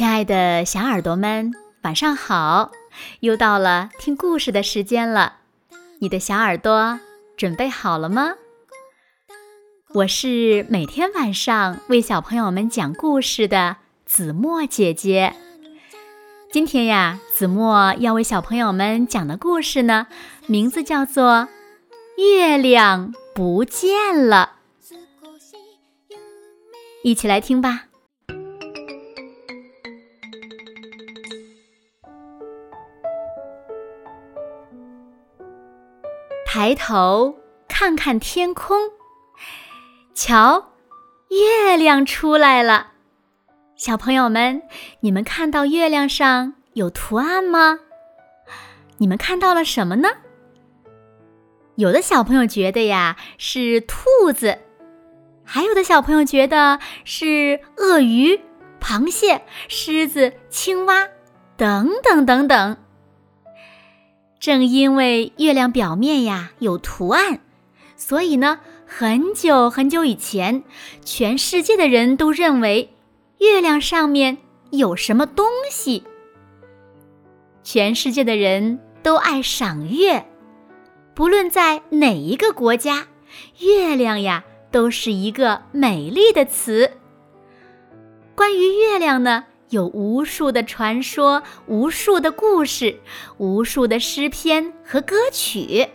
亲爱的小耳朵们，晚上好！又到了听故事的时间了，你的小耳朵准备好了吗？我是每天晚上为小朋友们讲故事的子墨姐姐。今天呀，子墨要为小朋友们讲的故事呢，名字叫做《月亮不见了》，一起来听吧。抬头看看天空，瞧，月亮出来了。小朋友们，你们看到月亮上有图案吗？你们看到了什么呢？有的小朋友觉得呀是兔子，还有的小朋友觉得是鳄鱼、螃蟹、狮子、青蛙，等等等等。正因为月亮表面呀有图案，所以呢，很久很久以前，全世界的人都认为月亮上面有什么东西。全世界的人都爱赏月，不论在哪一个国家，月亮呀都是一个美丽的词。关于月亮呢？有无数的传说，无数的故事，无数的诗篇和歌曲。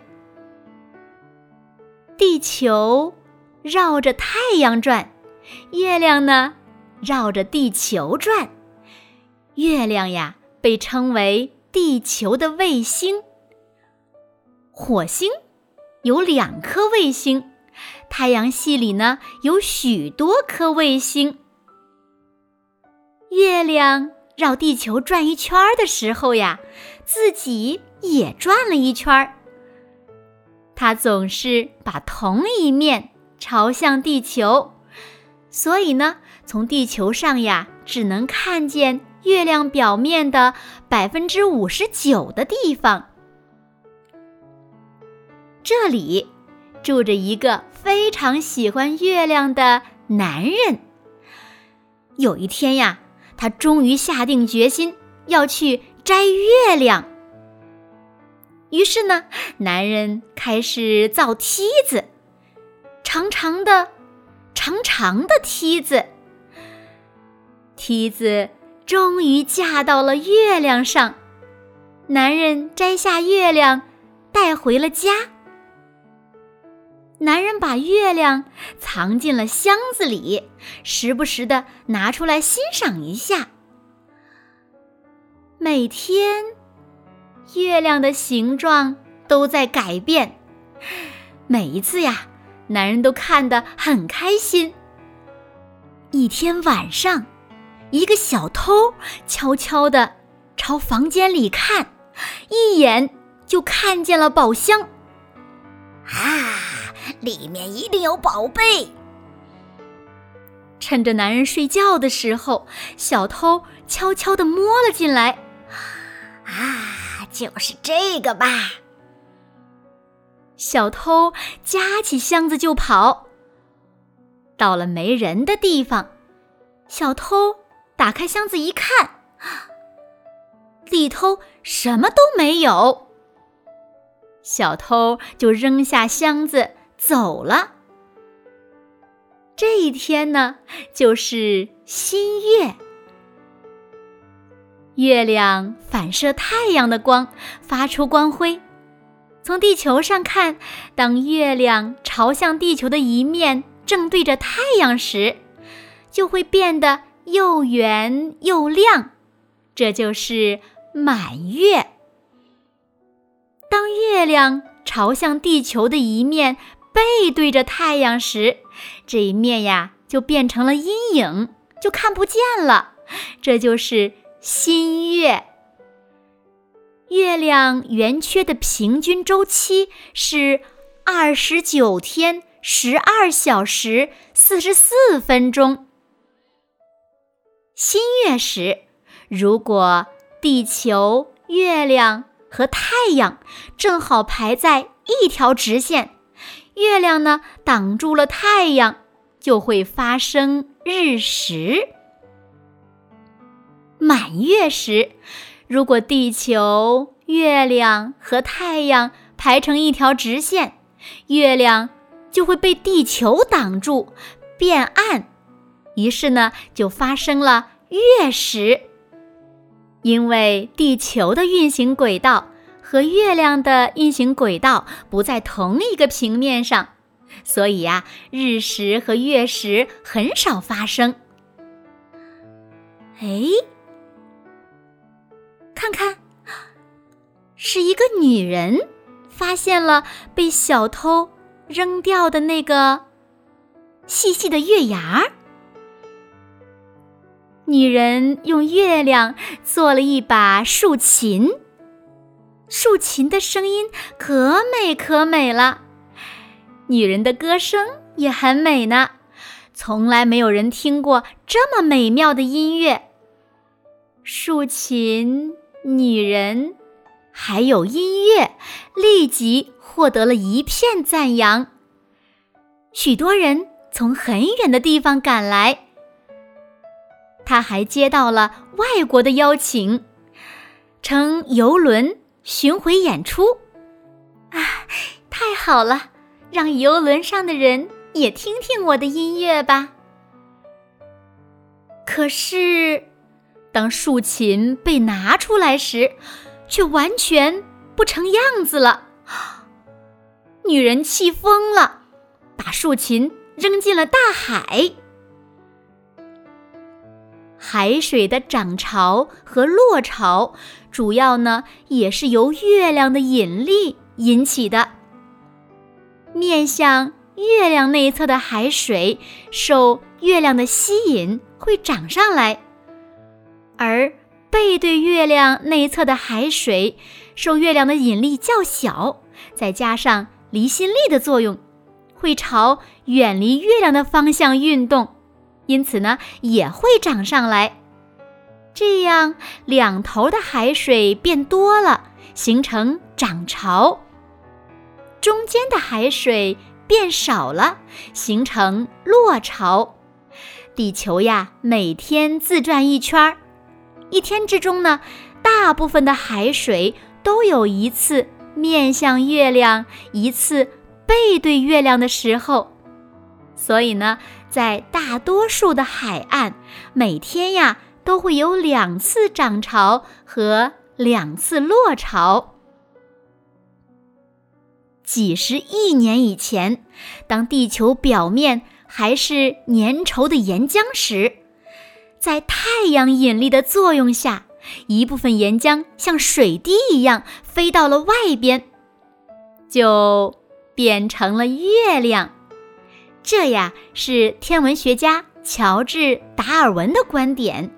地球绕着太阳转，月亮呢绕着地球转。月亮呀被称为地球的卫星。火星有两颗卫星，太阳系里呢有许多颗卫星。月亮绕地球转一圈的时候呀，自己也转了一圈儿。它总是把同一面朝向地球，所以呢，从地球上呀，只能看见月亮表面的百分之五十九的地方。这里住着一个非常喜欢月亮的男人。有一天呀。他终于下定决心要去摘月亮。于是呢，男人开始造梯子，长长的、长长的梯子。梯子终于架到了月亮上，男人摘下月亮，带回了家。男人把月亮藏进了箱子里，时不时的拿出来欣赏一下。每天，月亮的形状都在改变，每一次呀，男人都看得很开心。一天晚上，一个小偷悄悄的朝房间里看，一眼就看见了宝箱。啊！里面一定有宝贝。趁着男人睡觉的时候，小偷悄悄地摸了进来。啊，就是这个吧！小偷夹起箱子就跑。到了没人的地方，小偷打开箱子一看，里头什么都没有。小偷就扔下箱子。走了。这一天呢，就是新月。月亮反射太阳的光，发出光辉。从地球上看，当月亮朝向地球的一面正对着太阳时，就会变得又圆又亮。这就是满月。当月亮朝向地球的一面，背对着太阳时，这一面呀就变成了阴影，就看不见了。这就是新月。月亮圆缺的平均周期是二十九天十二小时四十四分钟。新月时，如果地球、月亮和太阳正好排在一条直线。月亮呢，挡住了太阳，就会发生日食。满月时，如果地球、月亮和太阳排成一条直线，月亮就会被地球挡住，变暗。于是呢，就发生了月食。因为地球的运行轨道和月亮的运行轨道不在同一个平面上，所以呀，日食和月食很少发生。哎，看看，是一个女人发现了被小偷扔掉的那个细细的月牙儿。女人用月亮做了一把竖琴，竖琴的声音可美可美了。女人的歌声也很美呢，从来没有人听过这么美妙的音乐。竖琴、女人，还有音乐，立即获得了一片赞扬。许多人从很远的地方赶来。他还接到了外国的邀请，乘游轮巡回演出。啊，太好了！让游轮上的人也听听我的音乐吧。可是，当竖琴被拿出来时，却完全不成样子了。女人气疯了，把竖琴扔进了大海。海水的涨潮和落潮，主要呢也是由月亮的引力引起的。面向月亮内侧的海水受月亮的吸引，会涨上来；而背对月亮内侧的海水受月亮的引力较小，再加上离心力的作用，会朝远离月亮的方向运动。因此呢，也会涨上来，这样两头的海水变多了，形成涨潮；中间的海水变少了，形成落潮。地球呀，每天自转一圈儿，一天之中呢，大部分的海水都有一次面向月亮，一次背对月亮的时候。所以呢，在大多数的海岸，每天呀都会有两次涨潮和两次落潮。几十亿年以前，当地球表面还是粘稠的岩浆时，在太阳引力的作用下，一部分岩浆像水滴一样飞到了外边，就变成了月亮。这呀是天文学家乔治·达尔文的观点。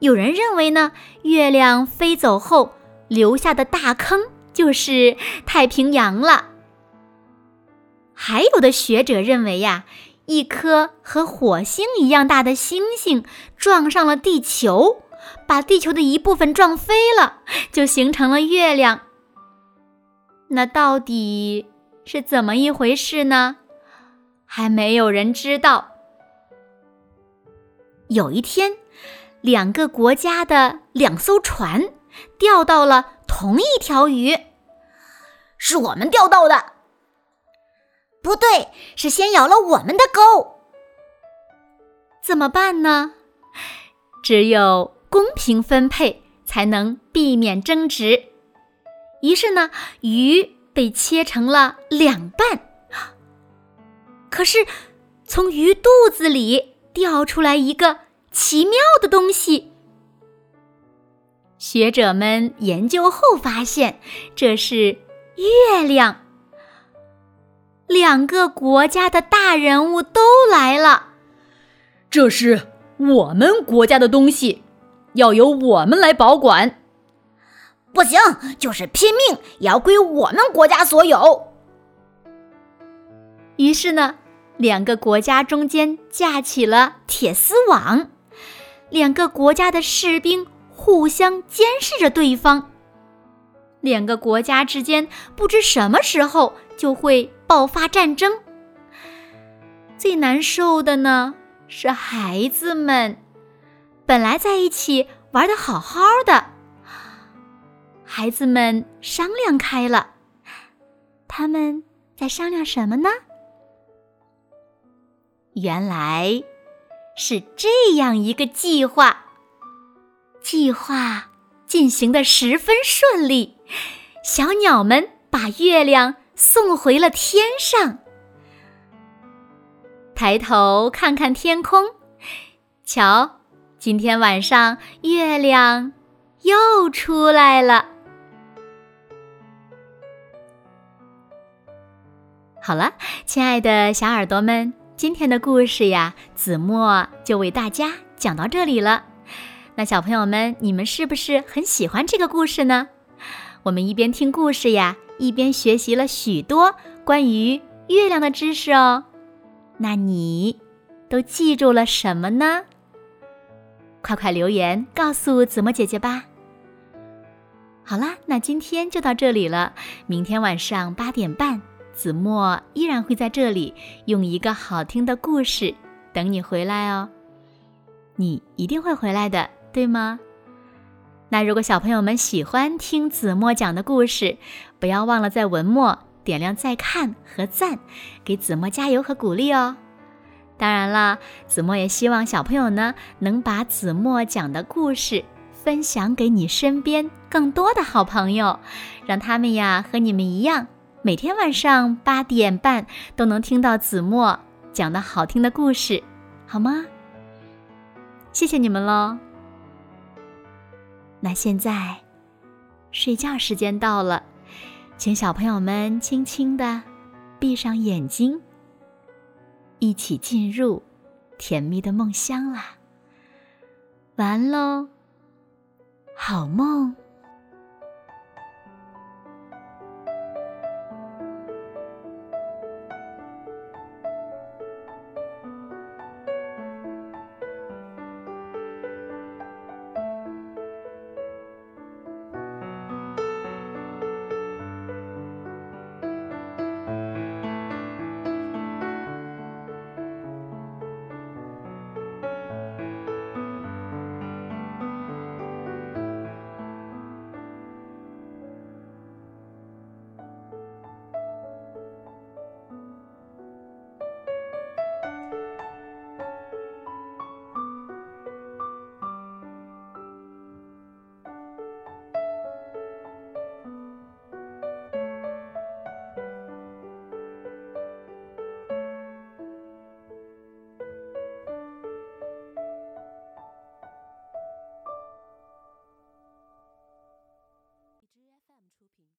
有人认为呢，月亮飞走后留下的大坑就是太平洋了。还有的学者认为呀，一颗和火星一样大的星星撞上了地球，把地球的一部分撞飞了，就形成了月亮。那到底是怎么一回事呢？还没有人知道。有一天，两个国家的两艘船钓到了同一条鱼，是我们钓到的。不对，是先咬了我们的钩。怎么办呢？只有公平分配才能避免争执。于是呢，鱼被切成了两半。可是，从鱼肚子里掉出来一个奇妙的东西。学者们研究后发现，这是月亮。两个国家的大人物都来了。这是我们国家的东西，要由我们来保管。不行，就是拼命也要归我们国家所有。于是呢。两个国家中间架起了铁丝网，两个国家的士兵互相监视着对方。两个国家之间不知什么时候就会爆发战争。最难受的呢是孩子们，本来在一起玩的好好的，孩子们商量开了。他们在商量什么呢？原来是这样一个计划。计划进行的十分顺利，小鸟们把月亮送回了天上。抬头看看天空，瞧，今天晚上月亮又出来了。好了，亲爱的小耳朵们，今天的故事呀，子墨就为大家讲到这里了。那小朋友们，你们是不是很喜欢这个故事呢？我们一边听故事呀，一边学习了许多关于月亮的知识哦。那你都记住了什么呢？快快留言告诉子墨姐姐吧。好啦，那今天就到这里了。明天晚上八点半，子墨依然会在这里用一个好听的故事等你回来哦。你一定会回来的。对吗？那如果小朋友们喜欢听子墨讲的故事，不要忘了在文末点亮再看和赞，给子墨加油和鼓励哦。当然了，子墨也希望小朋友呢能把子墨讲的故事分享给你身边更多的好朋友，让他们呀和你们一样，每天晚上八点半都能听到子墨讲的好听的故事，好吗？谢谢你们喽。那现在，睡觉时间到了，请小朋友们轻轻的闭上眼睛，一起进入甜蜜的梦乡啦。晚安喽，好梦。